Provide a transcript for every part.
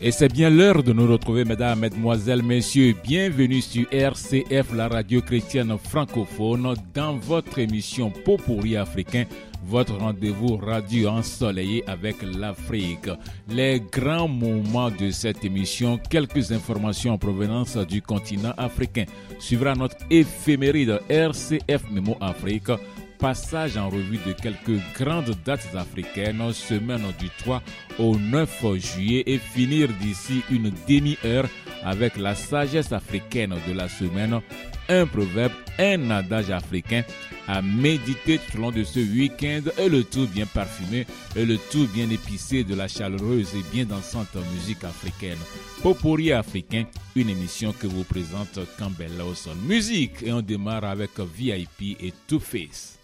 Et c'est bien l'heure de nous retrouver, mesdames, mesdemoiselles, messieurs. Bienvenue sur RCF, la radio chrétienne francophone, dans votre émission Popouri africain, votre rendez-vous radio ensoleillé avec l'Afrique. Les grands moments de cette émission, quelques informations en provenance du continent africain. Suivra notre éphéméride RCF Memo Afrique passage en revue de quelques grandes dates africaines, semaine du 3 au 9 juillet et finir d'ici une demi-heure avec la sagesse africaine de la semaine, un proverbe, un adage africain à méditer tout au long de ce week-end et le tout bien parfumé et le tout bien épicé de la chaleureuse et bien dansante musique africaine. Popori africain, une émission que vous présente Campbell Lawson. Musique et on démarre avec VIP et Two Face.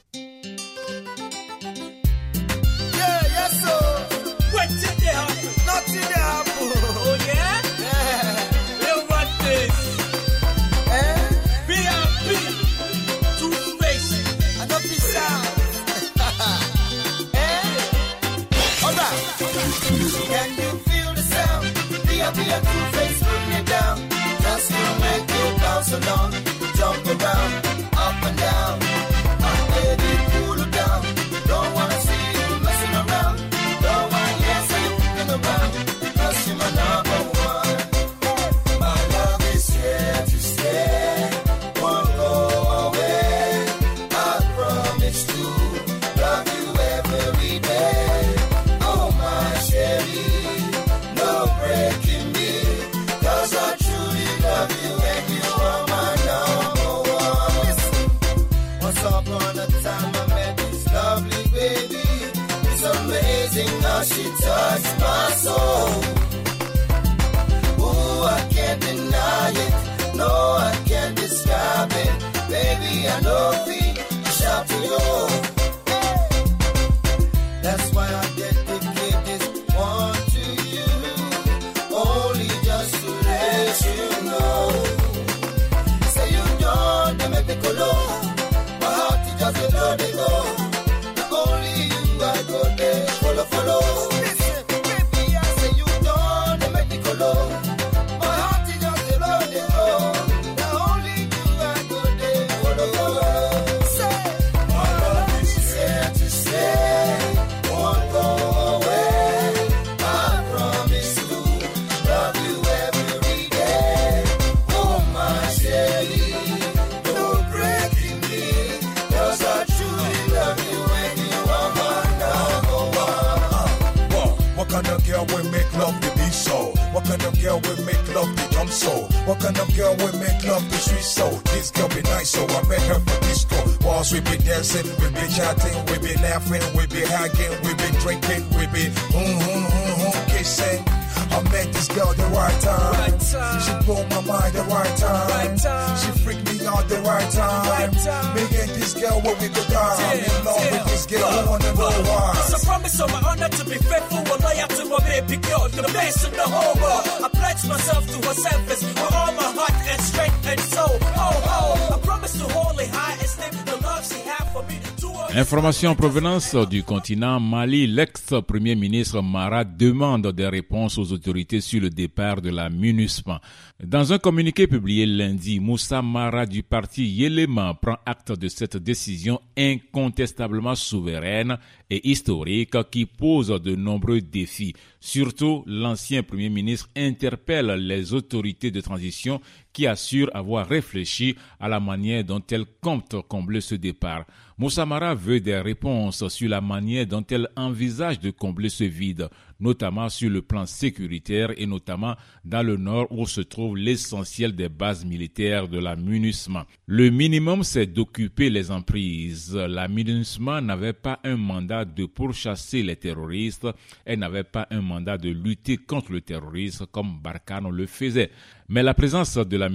I know we shout to you. Girl will make love to jump so? What kind of girl will make love to sweet so? This girl be nice, so I met her for disco. Whilst we be dancing, we be chatting, we be laughing, we be hugging, we be drinking, we be hmm hmm hmm hmm kissing. I met this girl the right time. Right time. She blew my mind the right time. Right time. She freaked me out the right time. Right time. Me and this girl when we go down. I'm in love Damn, with this girl. I damn. wanna know why. It's a promise on my honor to be faithful and loyal to my baby girl, the best in the whole world. I pledge myself to her service with all my heart and strength and soul. Oh, oh, I promise to hold it high Information en provenance du continent Mali, l'ex-premier ministre Mara demande des réponses aux autorités sur le départ de la MINUSMA. Dans un communiqué publié lundi, Moussa Mara du parti Yélema prend acte de cette décision incontestablement souveraine et historique qui pose de nombreux défis. Surtout, l'ancien premier ministre interpelle les autorités de transition qui assurent avoir réfléchi à la manière dont elles comptent combler ce départ. Moussa Mara veut des réponses sur la manière dont elle envisage de combler ce vide. Notamment sur le plan sécuritaire et notamment dans le nord où se trouve l'essentiel des bases militaires de la MINUSMA. Le minimum, c'est d'occuper les emprises. La MINUSMA n'avait pas un mandat de pourchasser les terroristes, elle n'avait pas un mandat de lutter contre le terrorisme comme Barkhane le faisait. Mais la présence de la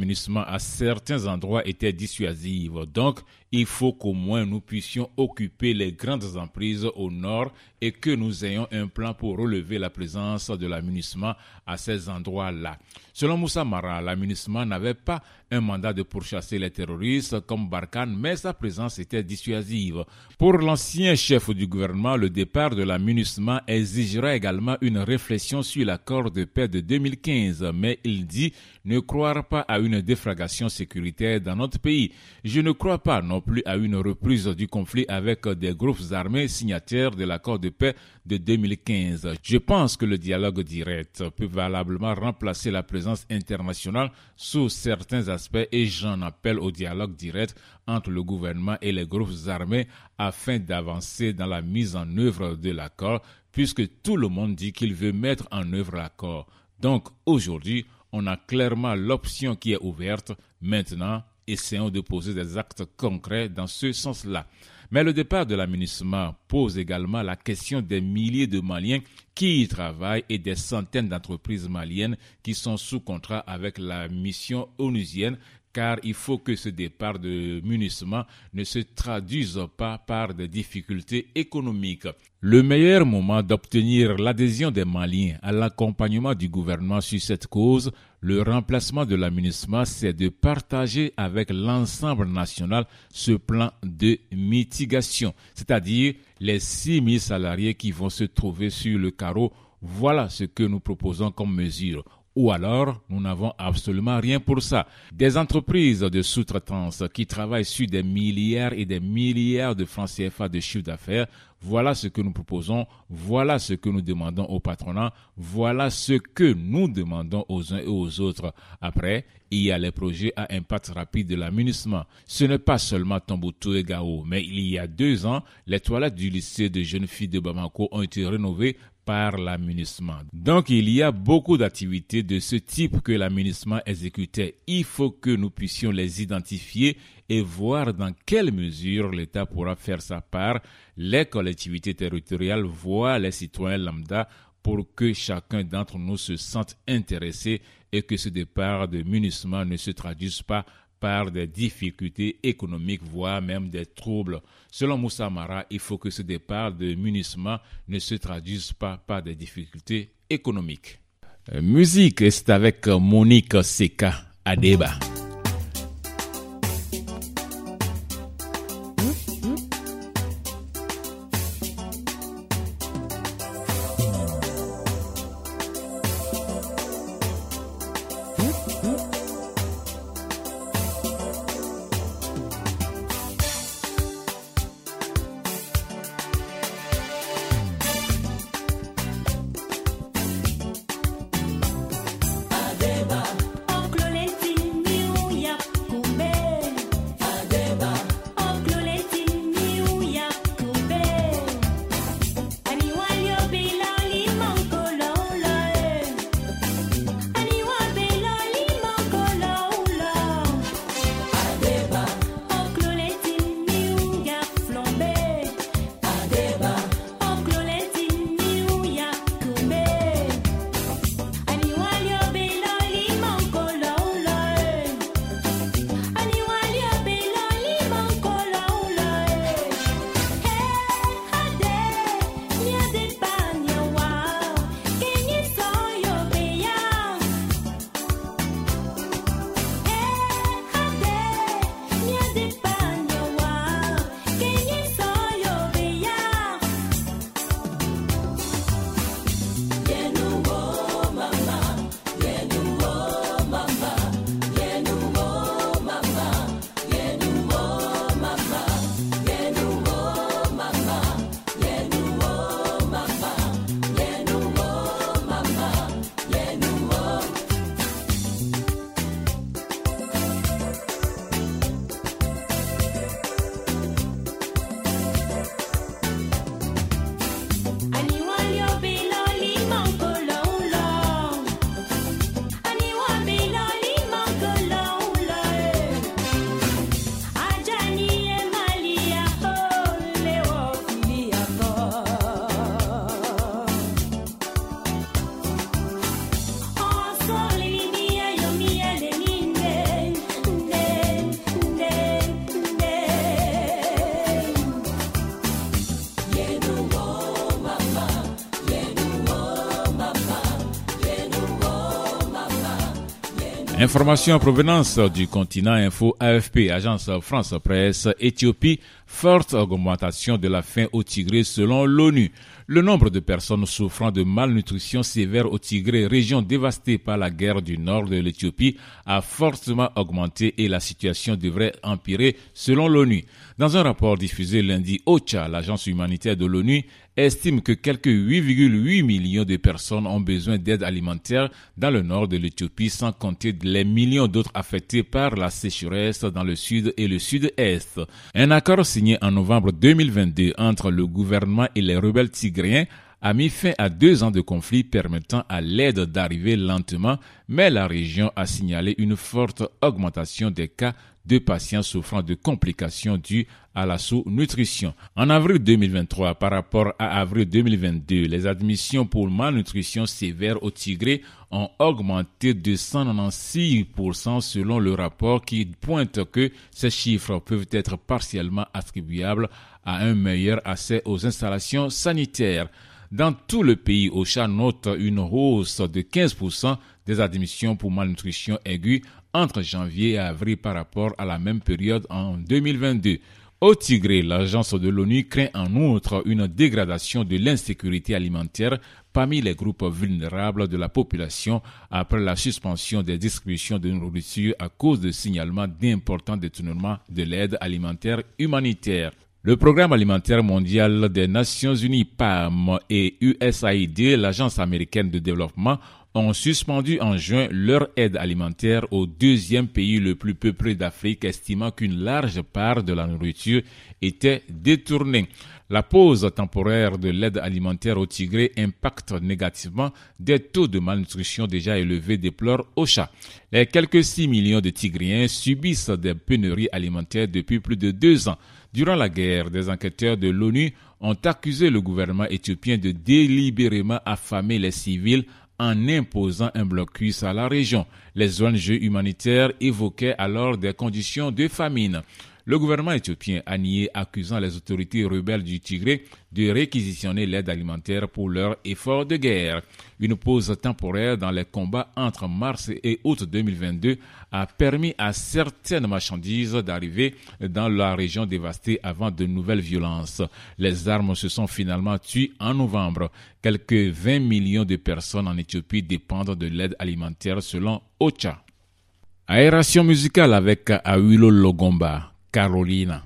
à certains endroits était dissuasive. Donc, il faut qu'au moins nous puissions occuper les grandes emprises au nord et que nous ayons un plan pour relever la présence de l'amunissement à ces endroits-là. Selon Moussa Mara, l'amunissement n'avait pas un mandat de pourchasser les terroristes comme Barkhane, mais sa présence était dissuasive. Pour l'ancien chef du gouvernement, le départ de l'amunissement exigera également une réflexion sur l'accord de paix de 2015, mais il dit ne croire pas à une défragation sécuritaire dans notre pays. Je ne crois pas non plus à une reprise du conflit avec des groupes armés signataires de l'accord de paix de 2015. Je pense que le dialogue direct peut valablement remplacer la présence internationale sous certains aspects et j'en appelle au dialogue direct entre le gouvernement et les groupes armés afin d'avancer dans la mise en œuvre de l'accord puisque tout le monde dit qu'il veut mettre en œuvre l'accord. Donc aujourd'hui, on a clairement l'option qui est ouverte. Maintenant, essayons de poser des actes concrets dans ce sens-là. Mais le départ de l'aménagement pose également la question des milliers de Maliens qui y travaillent et des centaines d'entreprises maliennes qui sont sous contrat avec la mission onusienne car il faut que ce départ de munissement ne se traduise pas par des difficultés économiques. Le meilleur moment d'obtenir l'adhésion des Maliens à l'accompagnement du gouvernement sur cette cause, le remplacement de l'amunissement, c'est de partager avec l'ensemble national ce plan de mitigation, c'est-à-dire les 6 000 salariés qui vont se trouver sur le carreau. Voilà ce que nous proposons comme mesure ou alors nous n'avons absolument rien pour ça. Des entreprises de sous-traitance qui travaillent sur des milliards et des milliards de francs CFA de chiffre d'affaires, voilà ce que nous proposons, voilà ce que nous demandons au patronat, voilà ce que nous demandons aux uns et aux autres. Après, il y a les projets à impact rapide de l'amunissement. Ce n'est pas seulement Tombouctou et Gao, mais il y a deux ans, les toilettes du lycée de jeunes filles de Bamako ont été rénovées par. Donc il y a beaucoup d'activités de ce type que l'amunissement exécutait. Il faut que nous puissions les identifier et voir dans quelle mesure l'État pourra faire sa part, les collectivités territoriales voient les citoyens lambda pour que chacun d'entre nous se sente intéressé et que ce départ de munissement ne se traduise pas par des difficultés économiques, voire même des troubles. Selon Moussa Mara, il faut que ce départ de munissement ne se traduise pas par des difficultés économiques. Euh, musique, c'est avec Monique Seka Adeba. Information en provenance du continent Info AFP, agence France Presse, Éthiopie, forte augmentation de la faim au Tigré selon l'ONU. Le nombre de personnes souffrant de malnutrition sévère au Tigré, région dévastée par la guerre du nord de l'Éthiopie, a fortement augmenté et la situation devrait empirer selon l'ONU. Dans un rapport diffusé lundi, OCHA, l'agence humanitaire de l'ONU, estime que quelques 8,8 millions de personnes ont besoin d'aide alimentaire dans le nord de l'Éthiopie, sans compter les millions d'autres affectés par la sécheresse dans le sud et le sud-est. Un accord signé en novembre 2022 entre le gouvernement et les rebelles tigréens a mis fin à deux ans de conflit permettant à l'aide d'arriver lentement, mais la région a signalé une forte augmentation des cas de patients souffrant de complications dues à la sous-nutrition. En avril 2023, par rapport à avril 2022, les admissions pour malnutrition sévère au Tigré ont augmenté de 196% selon le rapport qui pointe que ces chiffres peuvent être partiellement attribuables à un meilleur accès aux installations sanitaires. Dans tout le pays, OCHA note une hausse de 15% des admissions pour malnutrition aiguë entre janvier et avril par rapport à la même période en 2022. Au Tigré, l'agence de l'ONU craint en outre une dégradation de l'insécurité alimentaire parmi les groupes vulnérables de la population après la suspension des distributions de nourriture à cause de signalements d'importants détournements de l'aide alimentaire humanitaire. Le Programme alimentaire mondial des Nations Unies PAM et USAID, l'Agence américaine de développement, ont suspendu en juin leur aide alimentaire au deuxième pays le plus peuplé d'Afrique, estimant qu'une large part de la nourriture était détournée. La pause temporaire de l'aide alimentaire au Tigré impacte négativement des taux de malnutrition déjà élevés, déplore OCHA. Les quelques 6 millions de Tigriens subissent des pénuries alimentaires depuis plus de deux ans. Durant la guerre, des enquêteurs de l'ONU ont accusé le gouvernement éthiopien de délibérément affamer les civils en imposant un blocus à la région. Les ONG humanitaires évoquaient alors des conditions de famine. Le gouvernement éthiopien a nié, accusant les autorités rebelles du Tigré de réquisitionner l'aide alimentaire pour leurs efforts de guerre. Une pause temporaire dans les combats entre mars et août 2022 a permis à certaines marchandises d'arriver dans la région dévastée avant de nouvelles violences. Les armes se sont finalement tuées en novembre. Quelques 20 millions de personnes en Éthiopie dépendent de l'aide alimentaire selon OCHA. Aération musicale avec Awilo Logomba. Carolina.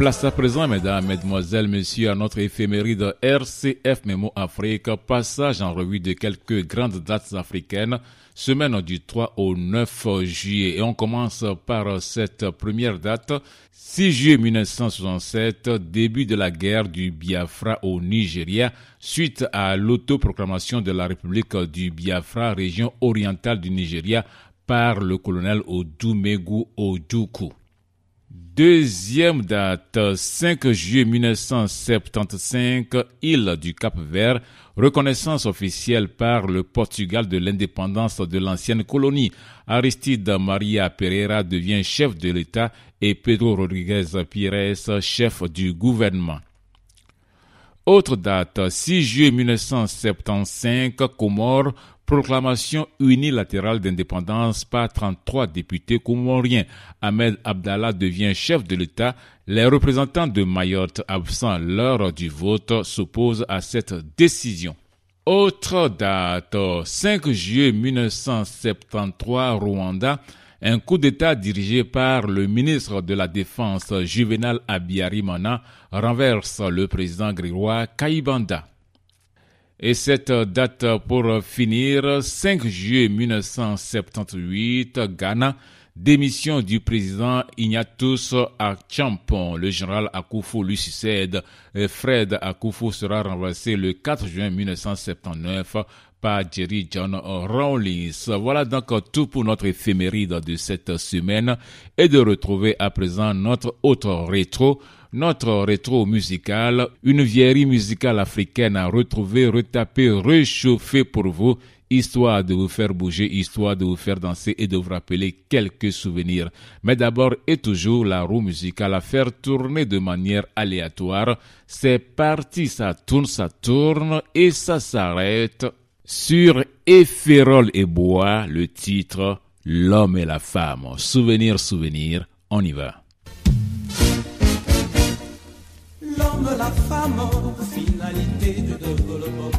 Place à présent, mesdames, mesdemoiselles, messieurs, à notre éphéméride RCF Memo Afrique, passage en revue de quelques grandes dates africaines, semaine du 3 au 9 juillet. Et on commence par cette première date, 6 juillet 1967, début de la guerre du Biafra au Nigeria, suite à l'autoproclamation de la République du Biafra, région orientale du Nigeria, par le colonel Odumegu Ojukwu. Deuxième date, 5 juillet 1975, île du Cap-Vert, reconnaissance officielle par le Portugal de l'indépendance de l'ancienne colonie. Aristide Maria Pereira devient chef de l'État et Pedro Rodriguez Pires chef du gouvernement. Autre date, 6 juillet 1975, Comores, proclamation unilatérale d'indépendance par 33 députés comoriens. Ahmed Abdallah devient chef de l'État. Les représentants de Mayotte absents lors du vote s'opposent à cette décision. Autre date, 5 juillet 1973, Rwanda, un coup d'État dirigé par le ministre de la Défense Juvenal Abiyarimana renverse le président grégoire Kaibanda. Et cette date pour finir, 5 juillet 1978, Ghana, démission du président Ignatius Achampon. Le général Akufo lui succède. Fred Akufo sera renversé le 4 juin 1979 par Jerry John Rawlings. Voilà donc tout pour notre éphéméride de cette semaine et de retrouver à présent notre autre rétro notre rétro musical, une vieillerie musicale africaine à retrouver, retaper, réchauffer pour vous, histoire de vous faire bouger, histoire de vous faire danser et de vous rappeler quelques souvenirs. Mais d'abord et toujours la roue musicale à faire tourner de manière aléatoire. C'est parti, ça tourne, ça tourne et ça s'arrête sur Efférol et Bois, le titre L'homme et la femme. Souvenir, souvenir, on y va. La femme, finalité du développement.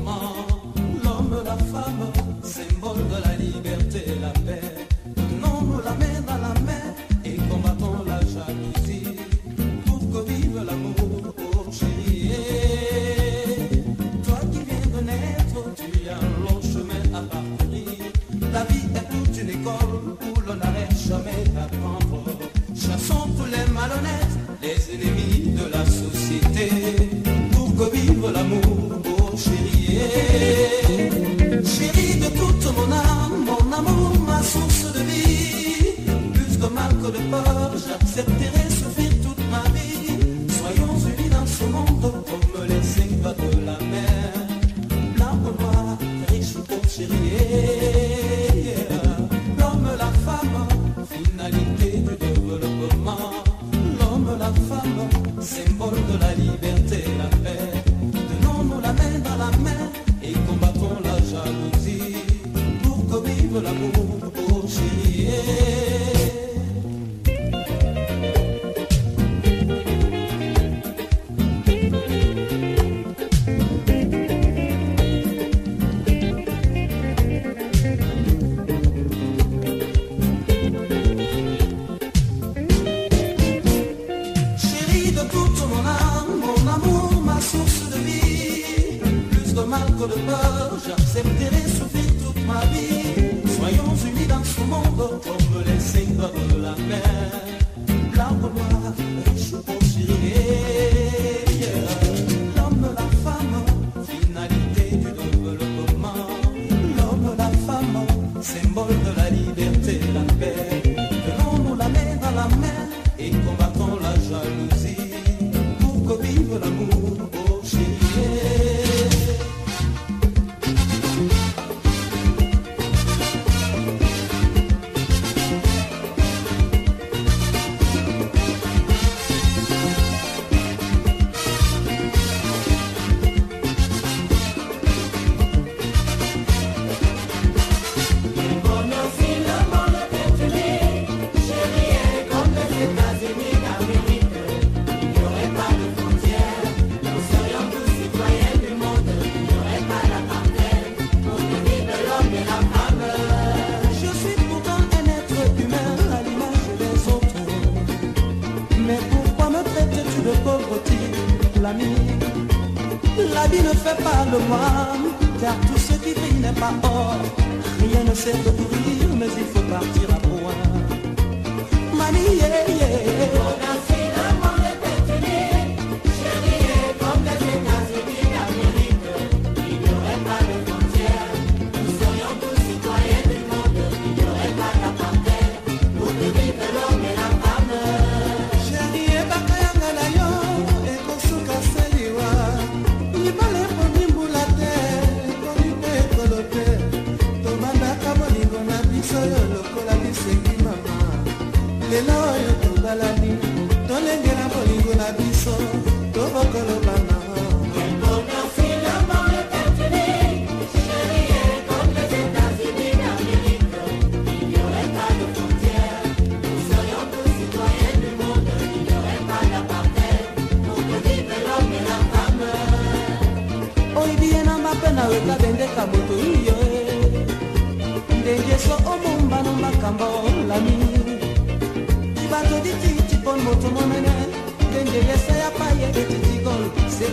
llegué a ese apañe que te digo, se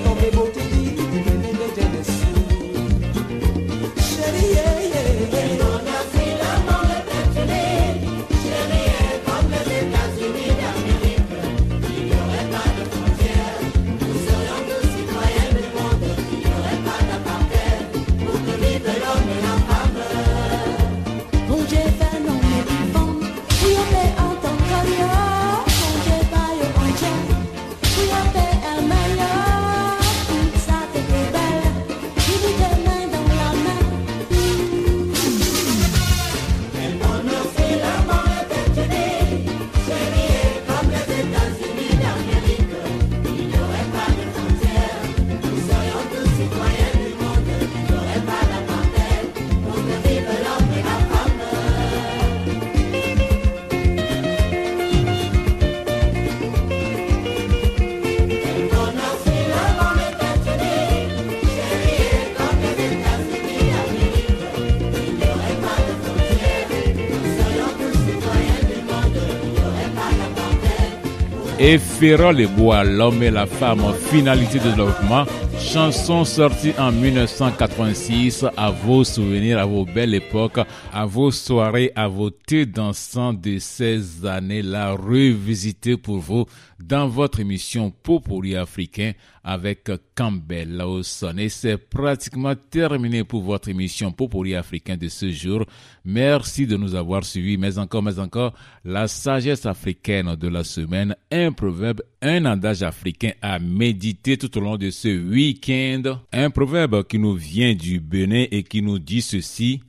Ferrand les bois, l'homme et la femme, finalité de développement, chanson sortie en 1986, à vos souvenirs, à vos belles époques, à vos soirées, à vos thés dansants de ces années-là, revisitées pour vous dans votre émission Popoli africain avec Campbell Lawson. Et c'est pratiquement terminé pour votre émission Popoli africain de ce jour. Merci de nous avoir suivis, mais encore, mais encore, la sagesse africaine de la semaine, un proverbe, un adage africain à méditer tout au long de ce week-end. Un proverbe qui nous vient du Bénin et qui nous dit ceci.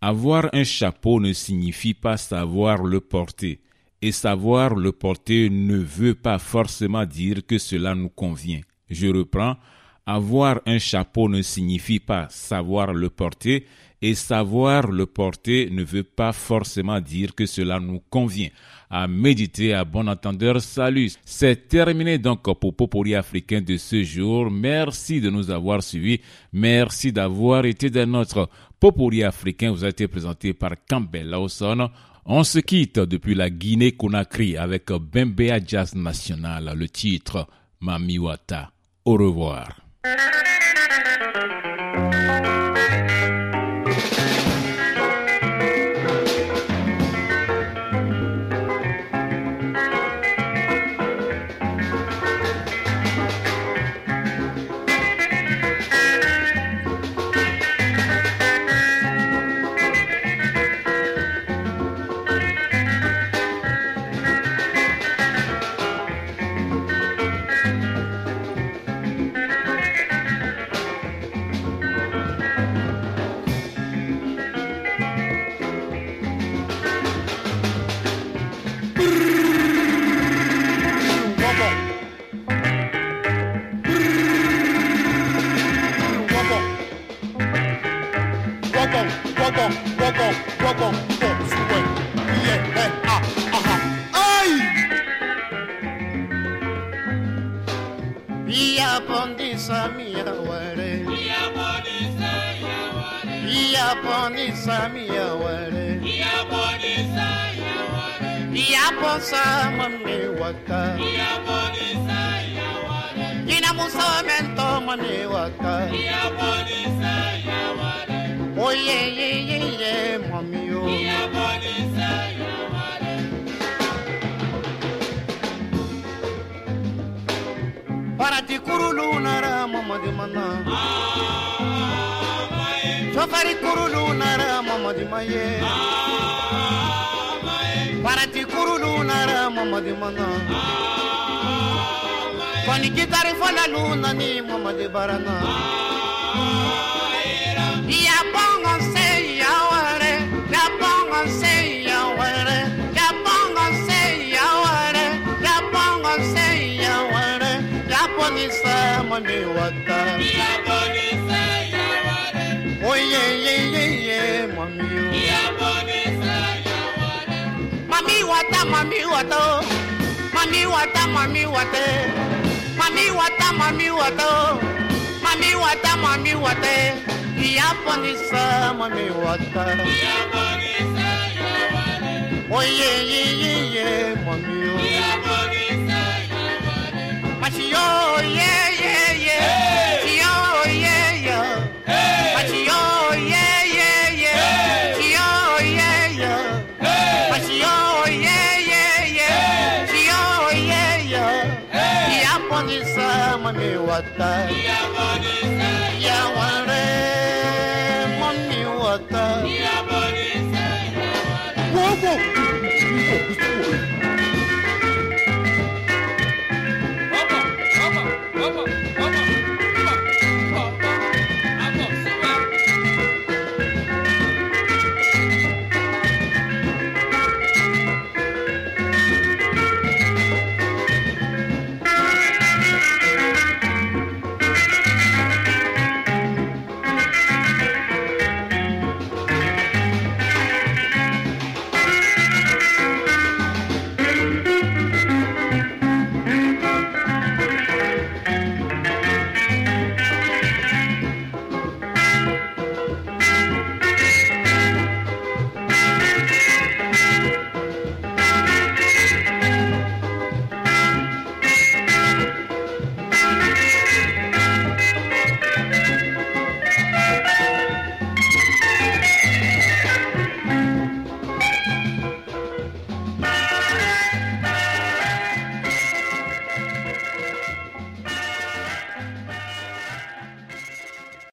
Avoir un chapeau ne signifie pas savoir le porter. Et savoir le porter ne veut pas forcément dire que cela nous convient. Je reprends. Avoir un chapeau ne signifie pas savoir le porter et savoir le porter ne veut pas forcément dire que cela nous convient. À méditer, à bon entendeur, salut. C'est terminé donc pour Popoli africain de ce jour. Merci de nous avoir suivis. Merci d'avoir été dans notre Popoli africain. Vous a été présenté par Campbell Lawson. On se quitte depuis la Guinée-Conakry avec Bembea Jazz National, le titre Mamiwata. Au revoir. ne waka. Ìyàwó ni sẹ́yàwó rẹ̀. Ó yẹ yẹ yẹ yẹ mọ̀ mi o. Oh. Ìyàwó ni sẹ́yàwó rẹ̀. Farati kurulu nara mamadi mana. Sofari kurulu nara mamadi maye. Farati kurulu nara mamadi mana. Paniditari foi na luna, ni mama de barana. E a bonga sei a hora, e a bonga sei a hora, e a bonga sei a e a bonga sei a e mami wata. E a bonita ya hora. Oye, ye, ye, ye, mami. E a. Mami wata, mami wata, mami wata, mami wata. Mami wata, mami wata, mami wata, mami wata. Iyaponisa, mami wata. Iyaponisa, yawane. Oye, ye, ye, ye, mami पत्ता